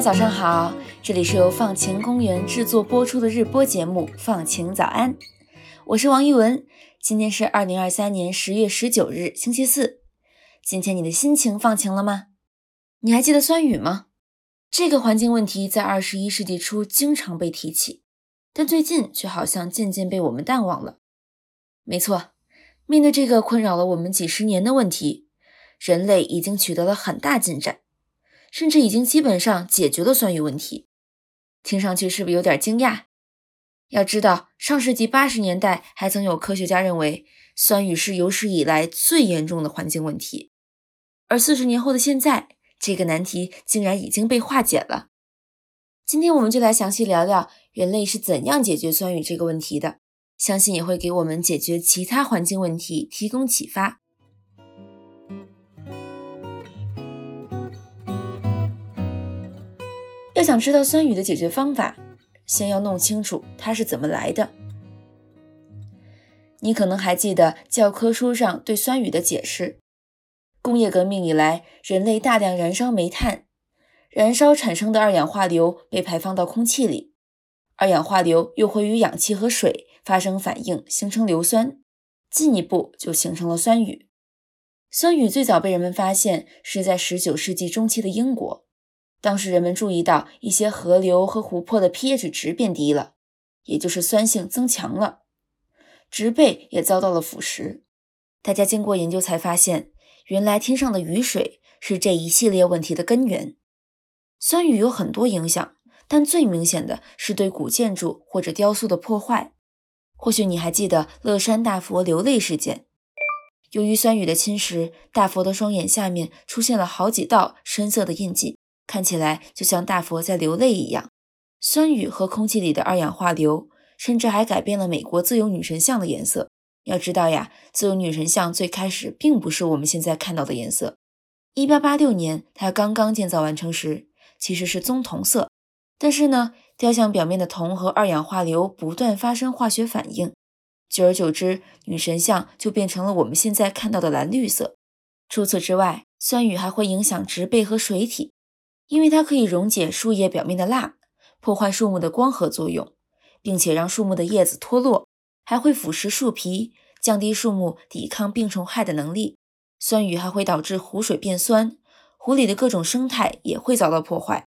早上好，这里是由放晴公园制作播出的日播节目《放晴早安》，我是王一文。今天是二零二三年十月十九日，星期四。今天你的心情放晴了吗？你还记得酸雨吗？这个环境问题在二十一世纪初经常被提起，但最近却好像渐渐被我们淡忘了。没错，面对这个困扰了我们几十年的问题，人类已经取得了很大进展。甚至已经基本上解决了酸雨问题，听上去是不是有点惊讶？要知道，上世纪八十年代还曾有科学家认为酸雨是有史以来最严重的环境问题，而四十年后的现在，这个难题竟然已经被化解了。今天我们就来详细聊聊人类是怎样解决酸雨这个问题的，相信也会给我们解决其他环境问题提供启发。要想知道酸雨的解决方法，先要弄清楚它是怎么来的。你可能还记得教科书上对酸雨的解释：工业革命以来，人类大量燃烧煤炭，燃烧产生的二氧化硫被排放到空气里，二氧化硫又会与氧气和水发生反应，形成硫酸，进一步就形成了酸雨。酸雨最早被人们发现是在19世纪中期的英国。当时人们注意到一些河流和湖泊的 pH 值变低了，也就是酸性增强了，植被也遭到了腐蚀。大家经过研究才发现，原来天上的雨水是这一系列问题的根源。酸雨有很多影响，但最明显的是对古建筑或者雕塑的破坏。或许你还记得乐山大佛流泪事件，由于酸雨的侵蚀，大佛的双眼下面出现了好几道深色的印记。看起来就像大佛在流泪一样。酸雨和空气里的二氧化硫，甚至还改变了美国自由女神像的颜色。要知道呀，自由女神像最开始并不是我们现在看到的颜色。一八八六年，它刚刚建造完成时，其实是棕铜色。但是呢，雕像表面的铜和二氧化硫不断发生化学反应，久而久之，女神像就变成了我们现在看到的蓝绿色。除此之外，酸雨还会影响植被和水体。因为它可以溶解树叶表面的蜡，破坏树木的光合作用，并且让树木的叶子脱落，还会腐蚀树皮，降低树木抵抗病虫害的能力。酸雨还会导致湖水变酸，湖里的各种生态也会遭到破坏。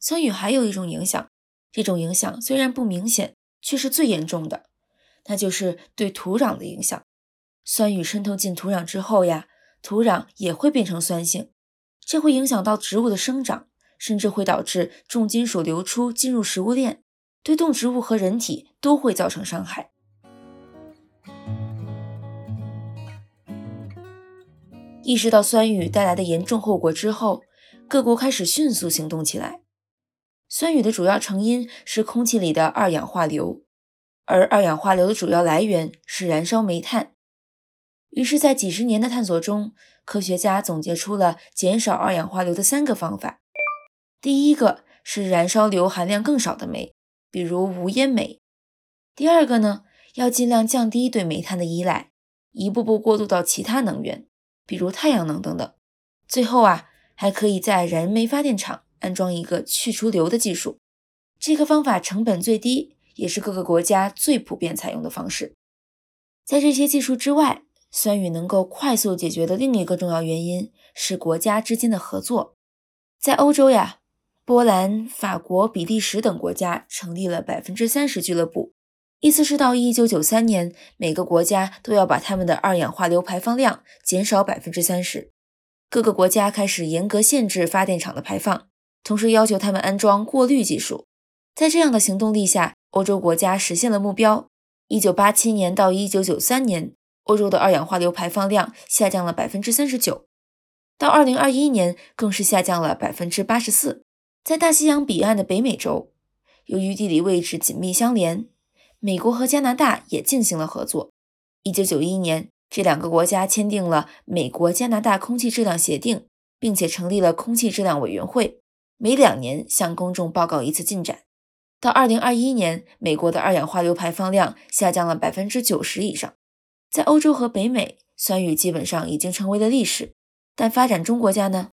酸雨还有一种影响，这种影响虽然不明显，却是最严重的，那就是对土壤的影响。酸雨渗透进土壤之后呀，土壤也会变成酸性。这会影响到植物的生长，甚至会导致重金属流出进入食物链，对动植物和人体都会造成伤害。意识到酸雨带来的严重后果之后，各国开始迅速行动起来。酸雨的主要成因是空气里的二氧化硫，而二氧化硫的主要来源是燃烧煤炭。于是，在几十年的探索中，科学家总结出了减少二氧化硫的三个方法。第一个是燃烧硫含量更少的煤，比如无烟煤。第二个呢，要尽量降低对煤炭的依赖，一步步过渡到其他能源，比如太阳能等等。最后啊，还可以在燃煤发电厂安装一个去除硫的技术。这个方法成本最低，也是各个国家最普遍采用的方式。在这些技术之外，酸雨能够快速解决的另一个重要原因是国家之间的合作。在欧洲呀，波兰、法国、比利时等国家成立了百分之三十俱乐部，意思是到一九九三年，每个国家都要把他们的二氧化硫排放量减少百分之三十。各个国家开始严格限制发电厂的排放，同时要求他们安装过滤技术。在这样的行动力下，欧洲国家实现了目标：一九八七年到一九九三年。欧洲的二氧化硫排放量下降了百分之三十九，到二零二一年更是下降了百分之八十四。在大西洋彼岸的北美洲，由于地理位置紧密相连，美国和加拿大也进行了合作。一九九一年，这两个国家签订了《美国加拿大空气质量协定》，并且成立了空气质量委员会，每两年向公众报告一次进展。到二零二一年，美国的二氧化硫排放量下降了百分之九十以上。在欧洲和北美，酸雨基本上已经成为了历史。但发展中国家呢？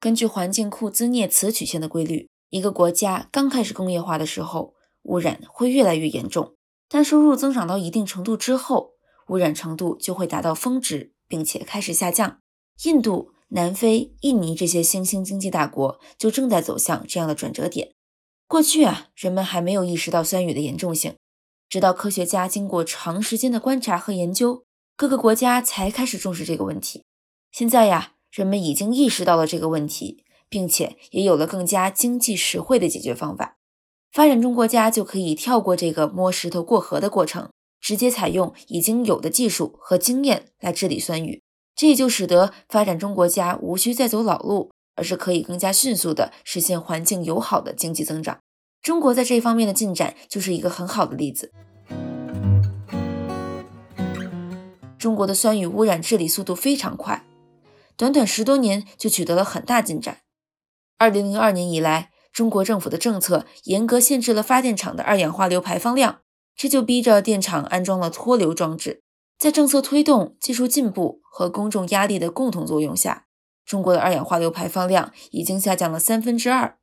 根据环境库兹涅茨曲线的规律，一个国家刚开始工业化的时候，污染会越来越严重，但收入增长到一定程度之后，污染程度就会达到峰值，并且开始下降。印度、南非、印尼这些新兴经济大国就正在走向这样的转折点。过去啊，人们还没有意识到酸雨的严重性，直到科学家经过长时间的观察和研究，各个国家才开始重视这个问题。现在呀，人们已经意识到了这个问题，并且也有了更加经济实惠的解决方法。发展中国家就可以跳过这个摸石头过河的过程，直接采用已经有的技术和经验来治理酸雨。这就使得发展中国家无需再走老路，而是可以更加迅速地实现环境友好的经济增长。中国在这方面的进展就是一个很好的例子。中国的酸雨污染治理速度非常快，短短十多年就取得了很大进展。二零零二年以来。中国政府的政策严格限制了发电厂的二氧化硫排放量，这就逼着电厂安装了脱硫装置。在政策推动、技术进步和公众压力的共同作用下，中国的二氧化硫排放量已经下降了三分之二。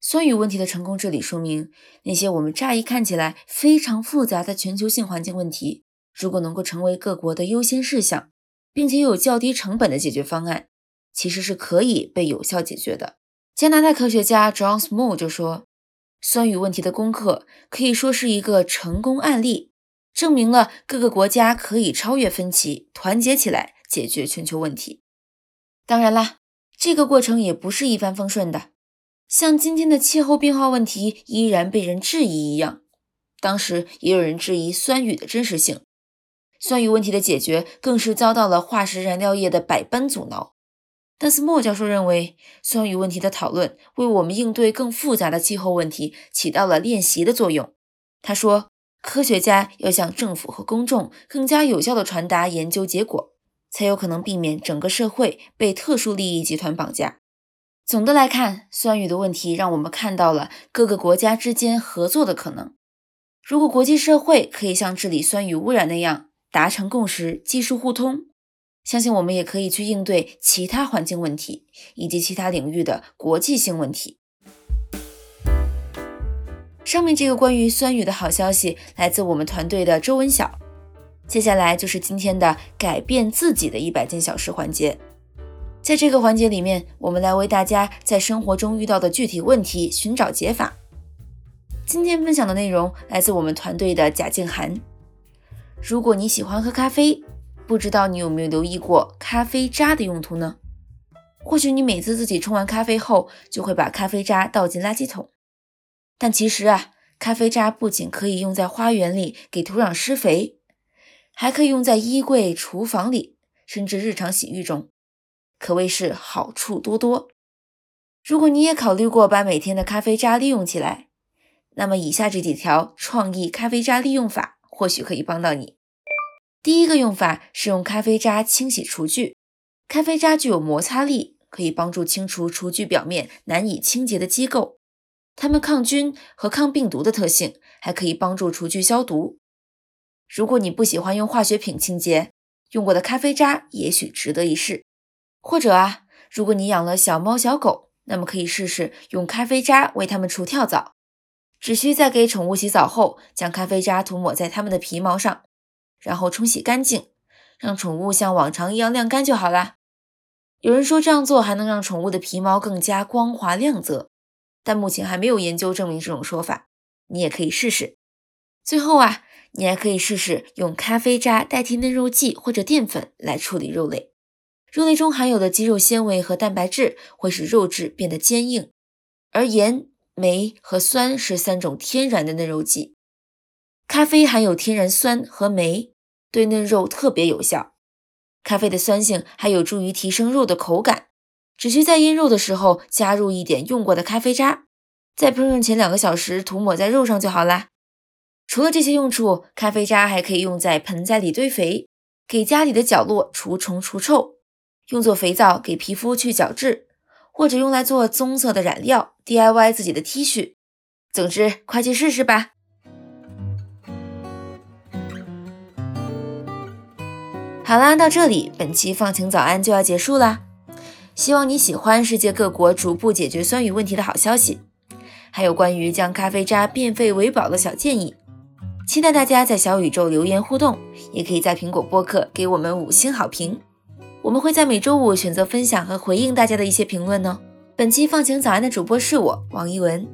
酸雨问题的成功治理，说明那些我们乍一看起来非常复杂的全球性环境问题，如果能够成为各国的优先事项，并且有较低成本的解决方案，其实是可以被有效解决的。加拿大科学家 John Small 就说：“酸雨问题的攻克可以说是一个成功案例，证明了各个国家可以超越分歧，团结起来解决全球问题。当然啦，这个过程也不是一帆风顺的，像今天的气候变化问题依然被人质疑一样，当时也有人质疑酸雨的真实性。酸雨问题的解决更是遭到了化石燃料业的百般阻挠。”但是莫教授认为，酸雨问题的讨论为我们应对更复杂的气候问题起到了练习的作用。他说，科学家要向政府和公众更加有效地传达研究结果，才有可能避免整个社会被特殊利益集团绑架。总的来看，酸雨的问题让我们看到了各个国家之间合作的可能。如果国际社会可以像治理酸雨污染那样达成共识，技术互通。相信我们也可以去应对其他环境问题以及其他领域的国际性问题。上面这个关于酸雨的好消息来自我们团队的周文晓。接下来就是今天的改变自己的一百件小事环节。在这个环节里面，我们来为大家在生活中遇到的具体问题寻找解法。今天分享的内容来自我们团队的贾静涵。如果你喜欢喝咖啡，不知道你有没有留意过咖啡渣的用途呢？或许你每次自己冲完咖啡后，就会把咖啡渣倒进垃圾桶。但其实啊，咖啡渣不仅可以用在花园里给土壤施肥，还可以用在衣柜、厨房里，甚至日常洗浴中，可谓是好处多多。如果你也考虑过把每天的咖啡渣利用起来，那么以下这几条创意咖啡渣利用法或许可以帮到你。第一个用法是用咖啡渣清洗厨具。咖啡渣具有摩擦力，可以帮助清除厨具表面难以清洁的机构。它们抗菌和抗病毒的特性，还可以帮助厨具消毒。如果你不喜欢用化学品清洁，用过的咖啡渣也许值得一试。或者啊，如果你养了小猫小狗，那么可以试试用咖啡渣为它们除跳蚤。只需在给宠物洗澡后，将咖啡渣涂抹在它们的皮毛上。然后冲洗干净，让宠物像往常一样晾干就好啦。有人说这样做还能让宠物的皮毛更加光滑亮泽，但目前还没有研究证明这种说法。你也可以试试。最后啊，你还可以试试用咖啡渣代替嫩肉剂或者淀粉来处理肉类。肉类中含有的肌肉纤维和蛋白质会使肉质变得坚硬，而盐、酶和酸是三种天然的嫩肉剂。咖啡含有天然酸和酶，对嫩肉特别有效。咖啡的酸性还有助于提升肉的口感。只需在腌肉的时候加入一点用过的咖啡渣，在烹饪前两个小时涂抹在肉上就好啦。除了这些用处，咖啡渣还可以用在盆栽里堆肥，给家里的角落除虫除臭，用作肥皂给皮肤去角质，或者用来做棕色的染料，DIY 自己的 T 恤。总之，快去试试吧！好啦，到这里，本期放晴早安就要结束啦。希望你喜欢世界各国逐步解决酸雨问题的好消息。还有关于将咖啡渣变废为宝的小建议。期待大家在小宇宙留言互动，也可以在苹果播客给我们五星好评。我们会在每周五选择分享和回应大家的一些评论呢。本期放晴早安的主播是我王一文，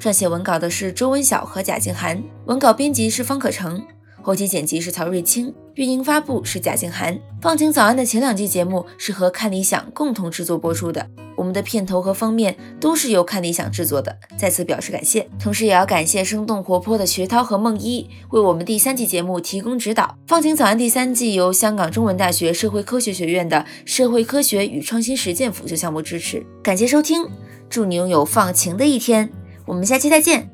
撰写文稿的是周文晓和贾静涵，文稿编辑是方可成。后期剪辑是曹瑞清，运营发布是贾静涵。放晴早安的前两季节目是和看理想共同制作播出的，我们的片头和封面都是由看理想制作的，再次表示感谢。同时也要感谢生动活泼的学涛和梦一为我们第三季节目提供指导。放晴早安第三季由香港中文大学社会科学学院的社会科学与创新实践辅修项目支持。感谢收听，祝你拥有放晴的一天，我们下期再见。